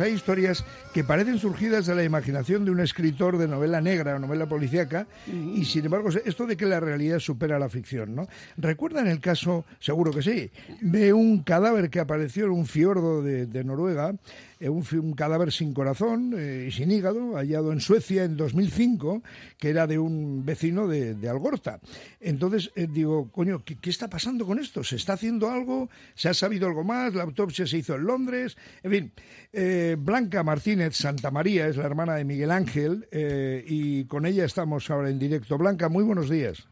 Hay historias que parecen surgidas de la imaginación de un escritor de novela negra o novela policíaca y sin embargo esto de que la realidad supera la ficción, ¿no? ¿Recuerdan el caso, seguro que sí, de un cadáver que apareció en un fiordo de, Noruega, un, un, cadáver sin corazón eh, y sin hígado, hallado en Suecia en 2005, que era de un vecino de, Algorta? Entonces eh, digo, coño, ¿qué, ¿qué está pasando con esto? ¿Se está haciendo algo? ¿Se ha sabido algo más? ¿La autopsia se hizo en Londres? En fin... Blanca Martínez Santamaría es la hermana de Miguel Ángel eh, y con ella estamos ahora en directo. Blanca, muy buenos días.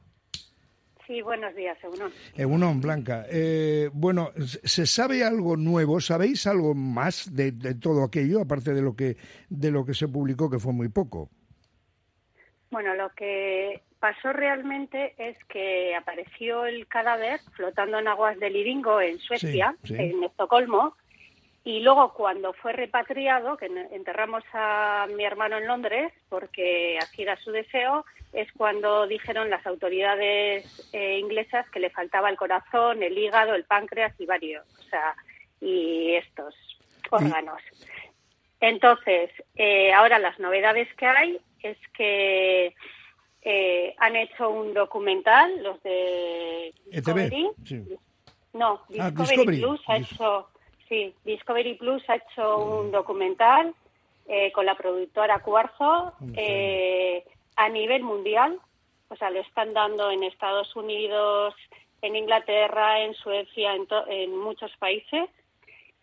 Sí, buenos días, Egunon. Egunon, Blanca. Eh, bueno, ¿se sabe algo nuevo? ¿Sabéis algo más de, todo aquello, aparte de lo, que, de lo que se publicó, que fue muy poco? Bueno, lo que pasó realmente es que apareció el cadáver flotando en aguas de Liringo, en Suecia, en Estocolmo, y luego cuando fue repatriado, que enterramos a mi hermano en Londres, porque así era su deseo, es cuando dijeron las autoridades eh, inglesas que le faltaba el corazón, el hígado, el páncreas y varios, o sea, y estos órganos. Entonces, eh, ahora las novedades que hay es que eh, han hecho un documental, los de Discovery. No, ah, Discovery, Plus ha hecho Sí, Discovery Plus ha hecho un documental eh, con la productora Cuarzo eh, a nivel mundial. O sea, lo están dando en Estados Unidos, en Inglaterra, en Suecia, en, en muchos países.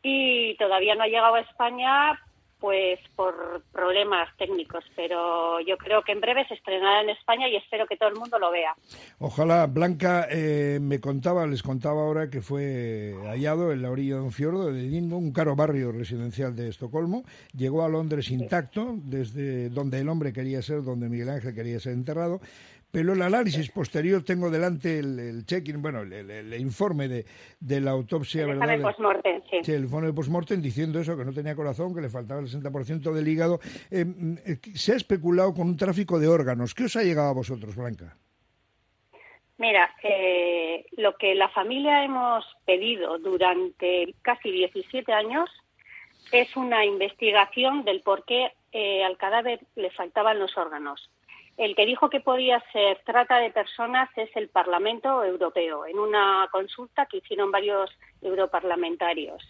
Y todavía no ha llegado a España pues por problemas técnicos, pero yo creo que en breve se estrenará en España y espero que todo el mundo lo vea. Ojalá. Blanca eh, me contaba, les contaba ahora que fue hallado en la orilla de un fiordo de Edimbo, un caro barrio residencial de Estocolmo. Llegó a Londres intacto, desde donde el hombre quería ser, donde Miguel Ángel quería ser enterrado, pero el análisis posterior tengo delante el, check-in, bueno, el, informe de, de, la autopsia, el ¿verdad? Informe sí. sí. el informe de postmortem diciendo eso, que no tenía corazón, que le faltaba el 60% del hígado. Eh, eh, se ha especulado con un tráfico de órganos. ¿Qué os ha llegado a vosotros, Blanca? Mira, eh, lo que la familia hemos pedido durante casi 17 años es una investigación del por qué al cadáver le faltaban los órganos. El que dijo que podía ser trata de personas es el Parlamento Europeo, en una consulta que hicieron varios europarlamentarios.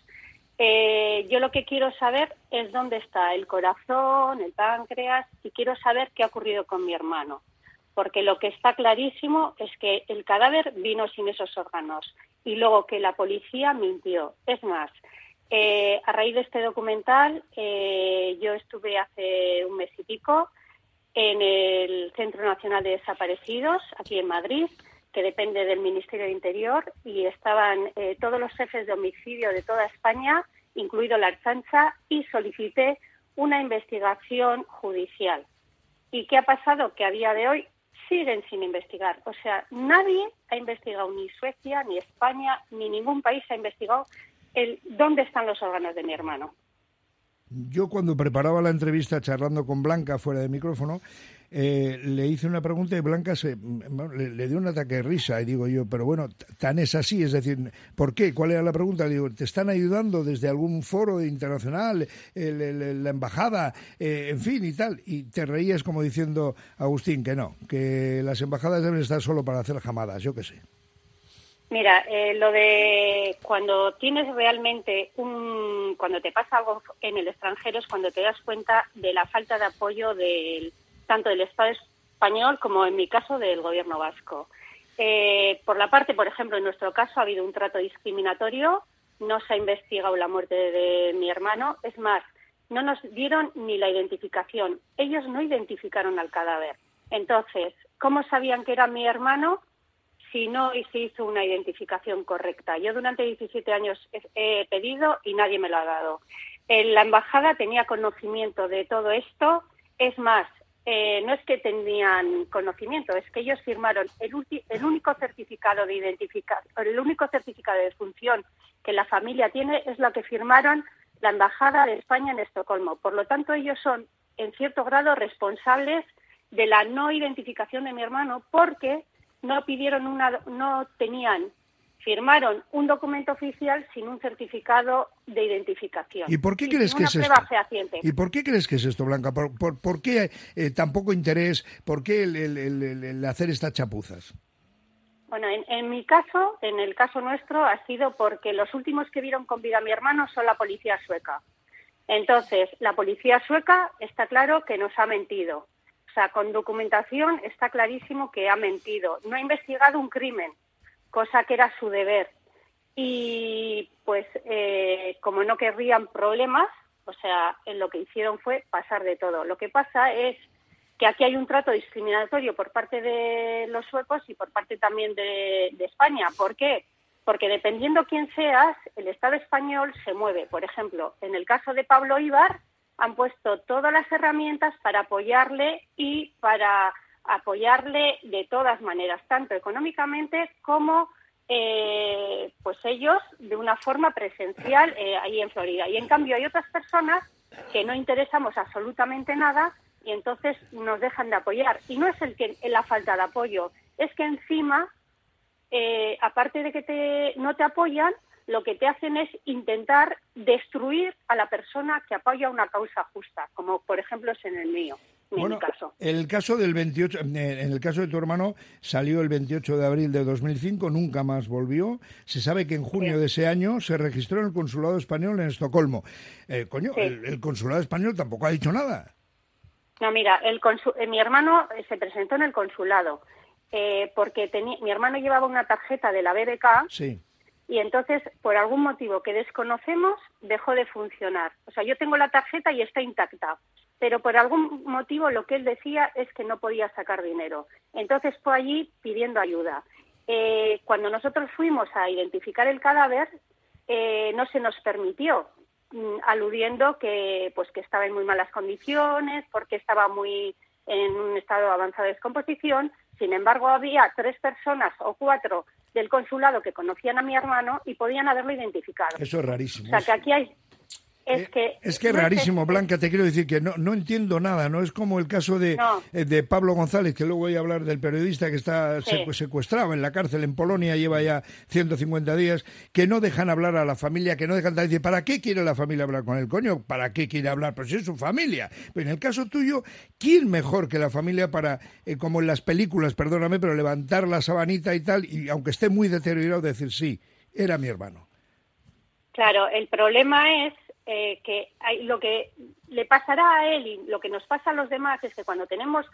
Eh, yo lo que quiero saber es dónde está el corazón, el páncreas, y quiero saber qué ha ocurrido con mi hermano. Porque lo que está clarísimo es que el cadáver vino sin esos órganos y luego que la policía mintió. Es más, eh, a raíz de este documental, eh, yo estuve hace un mes y pico en el Centro Nacional de Desaparecidos, aquí en Madrid, que depende del Ministerio de Interior, y estaban eh, todos los jefes de homicidio de toda España, incluido la Archancha, y solicité una investigación judicial. ¿Y qué ha pasado? Que a día de hoy siguen sin investigar. O sea, nadie ha investigado, ni Suecia, ni España, ni ningún país ha investigado el dónde están los órganos de mi hermano. Yo cuando preparaba la entrevista charlando con Blanca fuera de micrófono, eh, le hice una pregunta y Blanca se, le, dio un ataque de risa y digo yo, pero bueno, tan es así, es decir, ¿por qué? ¿Cuál era la pregunta? Digo, ¿te están ayudando desde algún foro internacional, la embajada, eh, en fin y tal? Y te reías como diciendo, Agustín, que no, que las embajadas deben estar solo para hacer jamadas, yo qué sé. Mira, eh, lo de cuando tienes realmente un, cuando te pasa algo en el extranjero es cuando te das cuenta de la falta de apoyo del tanto del Estado español como en mi caso del Gobierno vasco. Eh, por la parte, por ejemplo, en nuestro caso ha habido un trato discriminatorio, no se ha investigado la muerte de mi hermano, es más, no nos dieron ni la identificación. Ellos no identificaron al cadáver. Entonces, ¿cómo sabían que era mi hermano? Si no se hizo una identificación correcta. Yo durante 17 años he pedido y nadie me lo ha dado. La embajada tenía conocimiento de todo esto. Es más, eh, no es que tenían conocimiento, es que ellos firmaron el, el único certificado de identificación, el único certificado de función que la familia tiene es lo que firmaron la embajada de España en Estocolmo. Por lo tanto, ellos son en cierto grado responsables de la no identificación de mi hermano porque no pidieron una, no tenían firmaron un documento oficial sin un certificado de identificación. ¿Y por qué crees que es esto? ¿Y por qué crees que es esto, Blanca? ¿Por, qué eh, tan poco interés? ¿Por qué el, hacer estas chapuzas? Bueno, en, mi caso, en el caso nuestro, ha sido porque los últimos que vieron con vida a mi hermano son la policía sueca. Entonces, la policía sueca está claro que nos ha mentido. Sea, con documentación está clarísimo que ha mentido. No ha investigado un crimen cosa que era su deber. Y pues eh, como no querrían problemas, o sea, en lo que hicieron fue pasar de todo. Lo que pasa es que aquí hay un trato discriminatorio por parte de los suecos y por parte también de, de España. ¿Por qué? Porque dependiendo quién seas, el Estado español se mueve. Por ejemplo, en el caso de Pablo Ibar, han puesto todas las herramientas para apoyarle y para apoyarle de todas maneras, tanto económicamente como eh, pues ellos de una forma presencial eh, ahí en Florida. Y en cambio hay otras personas que no interesamos absolutamente nada y entonces nos dejan de apoyar. Y no es el que la falta de apoyo, es que encima, eh, aparte de que te, no te apoyan, lo que te hacen es intentar destruir a la persona que apoya una causa justa, como por ejemplo es en el mío bueno, El caso del 28, en el caso de tu hermano salió el 28 de abril de 2005, nunca más volvió. Se sabe que en junio de ese año se registró en el consulado español en Estocolmo. Eh, coño, el, consulado español tampoco ha dicho nada. No, mira, el eh, mi hermano eh, se presentó en el consulado porque mi hermano llevaba una tarjeta de la BBK. Sí y entonces, por algún motivo que desconocemos, dejó de funcionar. O sea, yo tengo la tarjeta y está intacta, pero por algún motivo lo que él decía es que no podía sacar dinero. Entonces fue allí pidiendo ayuda. Eh, cuando nosotros fuimos a identificar el cadáver, eh, no se nos permitió, mm, aludiendo que, pues, que estaba en muy malas condiciones, porque estaba muy en un estado avanzado de descomposición. Sin embargo, había tres personas o cuatro del consulado que conocían a mi hermano y podían haberlo identificado. Eso es rarísimo. O sea, que aquí hay, es eh, que, es que rarísimo, Blanca, te quiero decir que no, no entiendo nada, ¿no? Es como el caso de, eh, de Pablo González, que luego voy a hablar del periodista que está secuestrado en la cárcel en Polonia, lleva ya 150 días, que no dejan hablar a la familia, que no dejan decir, ¿para qué quiere la familia hablar con el coño? ¿Para qué quiere hablar? Pues es su familia. Pero en el caso tuyo, ¿quién mejor que la familia para, eh, como en las películas, perdóname, pero levantar la sabanita y tal, y aunque esté muy deteriorado, decir, sí, era mi hermano? Claro, el problema es eh, que hay, lo que le pasará a él y lo que nos pasa a los demás es que cuando tenemos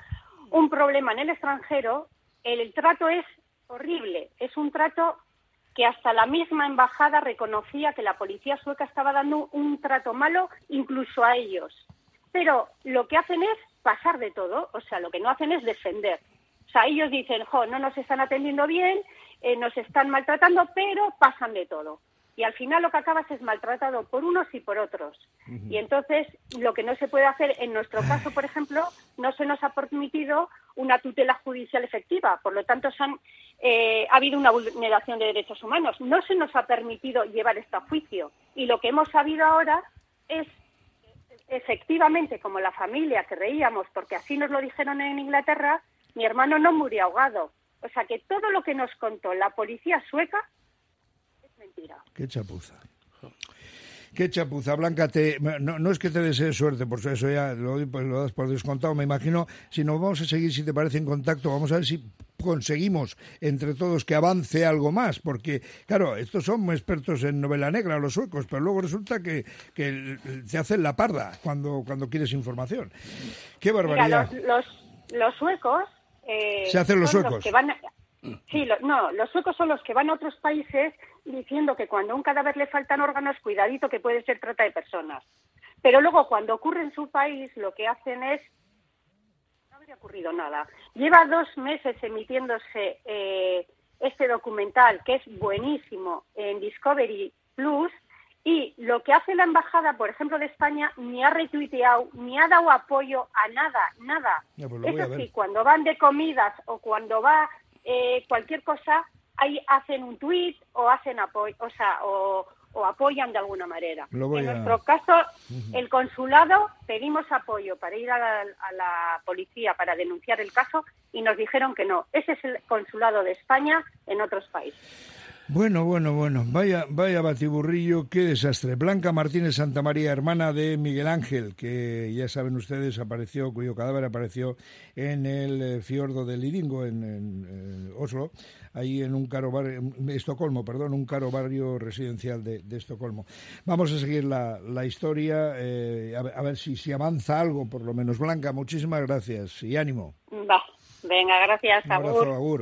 un problema en el extranjero, el, trato es horrible. Es un trato que hasta la misma embajada reconocía que la policía sueca estaba dando un trato malo incluso a ellos. Pero lo que hacen es pasar de todo, o sea, lo que no hacen es defender. O sea, ellos dicen, jo, no nos están atendiendo bien, eh, nos están maltratando, pero pasan de todo y al final lo que acabas es maltratado por unos y por otros. Y entonces lo que no se puede hacer, en nuestro caso, por ejemplo, no se nos ha permitido una tutela judicial efectiva, por lo tanto eh, ha habido una vulneración de derechos humanos. No se nos ha permitido llevar esto a juicio y lo que hemos sabido ahora es efectivamente, como la familia que reíamos, porque así nos lo dijeron en Inglaterra, mi hermano no murió ahogado. O sea que todo lo que nos contó la policía sueca Qué chapuza. Qué chapuza, Blanca. Te, no, es que te desee suerte, por eso ya lo, pues lo, das por descontado. Me imagino, si nos vamos a seguir, si te parece, en contacto, vamos a ver si conseguimos entre todos que avance algo más, porque, claro, estos son muy expertos en novela negra, los suecos, pero luego resulta que, que te hacen la parda cuando, cuando quieres información. Qué barbaridad. los, los, suecos. Eh, se hacen los suecos. que van Sí, no, los suecos son los que van a otros países diciendo que cuando a un cadáver le faltan órganos, cuidadito que puede ser trata de personas. Pero luego cuando ocurre en su país, lo que hacen es no habría ocurrido nada. Lleva dos meses emitiéndose eh, este documental, que es buenísimo, en Discovery Plus, y lo que hace la embajada, por ejemplo, de España, ni ha retuiteado, ni ha dado apoyo a nada, nada. Pues Eso sí, cuando van de comidas o cuando va eh, cualquier cosa, ahí hacen un tuit o hacen apoyo, o sea, o, apoyan de alguna manera. En nuestro caso, el consulado pedimos apoyo para ir a la, policía para denunciar el caso y nos dijeron que no. Ese es el consulado de España en otros países. Bueno, bueno, bueno, vaya, vaya batiburrillo, qué desastre. Blanca Martínez Santa María, hermana de Miguel Ángel, que ya saben ustedes, apareció, cuyo cadáver apareció en el eh, fiordo de Lidingo, en, eh, Oslo, ahí en un caro barrio, Estocolmo, perdón, un caro barrio residencial de, Estocolmo. Vamos a seguir la, historia, eh, a, ver si, si avanza algo, por lo menos. Blanca, muchísimas gracias y ánimo. Va, venga, gracias, agur.